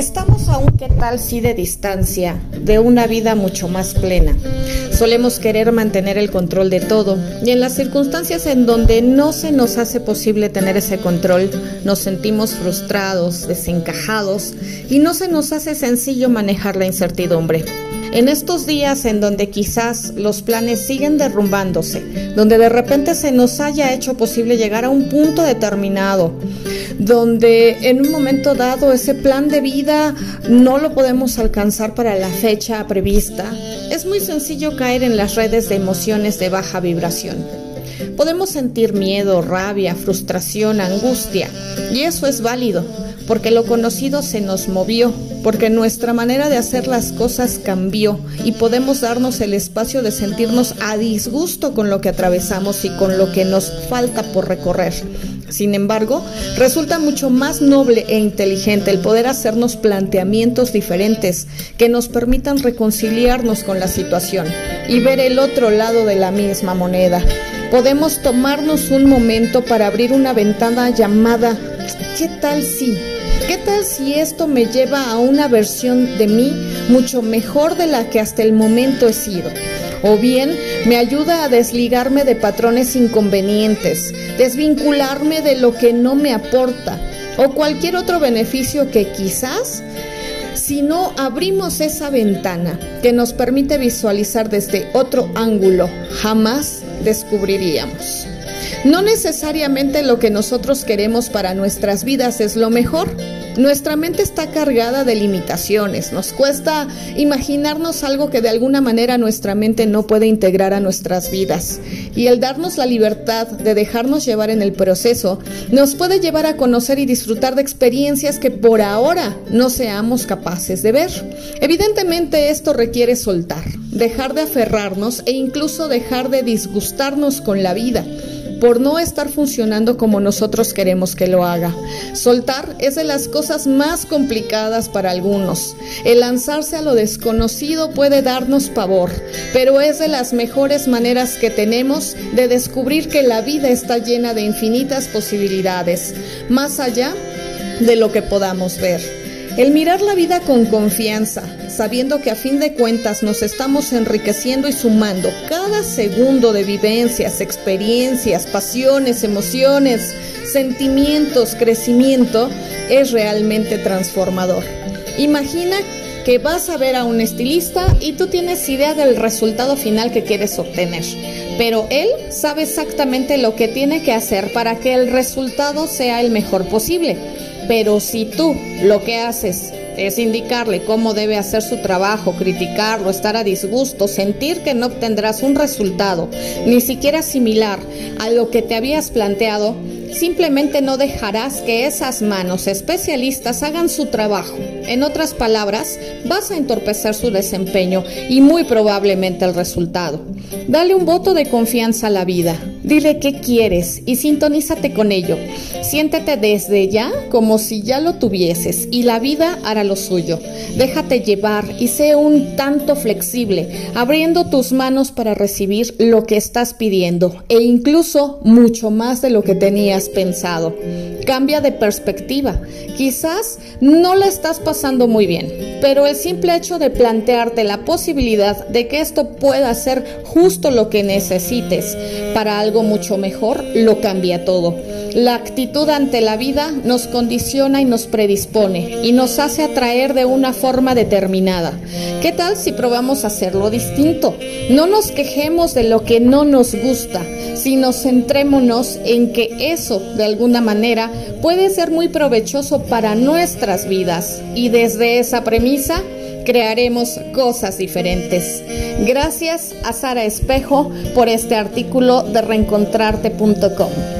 Estamos a un qué tal si de distancia, de una vida mucho más plena. Solemos querer mantener el control de todo y en las circunstancias en donde no se nos hace posible tener ese control, nos sentimos frustrados, desencajados y no se nos hace sencillo manejar la incertidumbre. En estos días en donde quizás los planes siguen derrumbándose, donde de repente se nos haya hecho posible llegar a un punto determinado, donde en un momento dado ese plan de vida no lo podemos alcanzar para la fecha prevista, es muy sencillo caer en las redes de emociones de baja vibración. Podemos sentir miedo, rabia, frustración, angustia, y eso es válido, porque lo conocido se nos movió, porque nuestra manera de hacer las cosas cambió y podemos darnos el espacio de sentirnos a disgusto con lo que atravesamos y con lo que nos falta por recorrer. Sin embargo, resulta mucho más noble e inteligente el poder hacernos planteamientos diferentes que nos permitan reconciliarnos con la situación y ver el otro lado de la misma moneda. Podemos tomarnos un momento para abrir una ventana llamada ¿qué tal si? ¿Qué tal si esto me lleva a una versión de mí mucho mejor de la que hasta el momento he sido? O bien me ayuda a desligarme de patrones inconvenientes, desvincularme de lo que no me aporta o cualquier otro beneficio que quizás si no abrimos esa ventana que nos permite visualizar desde otro ángulo, jamás descubriríamos. No necesariamente lo que nosotros queremos para nuestras vidas es lo mejor. Nuestra mente está cargada de limitaciones. Nos cuesta imaginarnos algo que de alguna manera nuestra mente no puede integrar a nuestras vidas. Y el darnos la libertad de dejarnos llevar en el proceso nos puede llevar a conocer y disfrutar de experiencias que por ahora no seamos capaces de ver. Evidentemente esto requiere soltar, dejar de aferrarnos e incluso dejar de disgustarnos con la vida por no estar funcionando como nosotros queremos que lo haga. Soltar es de las cosas más complicadas para algunos. El lanzarse a lo desconocido puede darnos pavor, pero es de las mejores maneras que tenemos de descubrir que la vida está llena de infinitas posibilidades, más allá de lo que podamos ver. El mirar la vida con confianza, sabiendo que a fin de cuentas nos estamos enriqueciendo y sumando cada segundo de vivencias, experiencias, pasiones, emociones, sentimientos, crecimiento, es realmente transformador. Imagina que vas a ver a un estilista y tú tienes idea del resultado final que quieres obtener, pero él sabe exactamente lo que tiene que hacer para que el resultado sea el mejor posible. Pero si tú lo que haces es indicarle cómo debe hacer su trabajo, criticarlo, estar a disgusto, sentir que no obtendrás un resultado, ni siquiera similar a lo que te habías planteado, simplemente no dejarás que esas manos especialistas hagan su trabajo. En otras palabras, vas a entorpecer su desempeño y muy probablemente el resultado. Dale un voto de confianza a la vida. Dile qué quieres y sintonízate con ello. Siéntete desde ya como si ya lo tuvieses y la vida hará lo suyo. Déjate llevar y sé un tanto flexible, abriendo tus manos para recibir lo que estás pidiendo e incluso mucho más de lo que tenías pensado. Cambia de perspectiva. Quizás no la estás pasando muy bien, pero el simple hecho de plantearte la posibilidad de que esto pueda ser justo lo que necesites para algo mucho mejor lo cambia todo. La actitud ante la vida nos condiciona y nos predispone y nos hace atraer de una forma determinada. ¿Qué tal si probamos hacerlo distinto? No nos quejemos de lo que no nos gusta, sino centrémonos en que eso de alguna manera puede ser muy provechoso para nuestras vidas y desde esa premisa crearemos cosas diferentes. Gracias a Sara Espejo por este artículo de reencontrarte.com.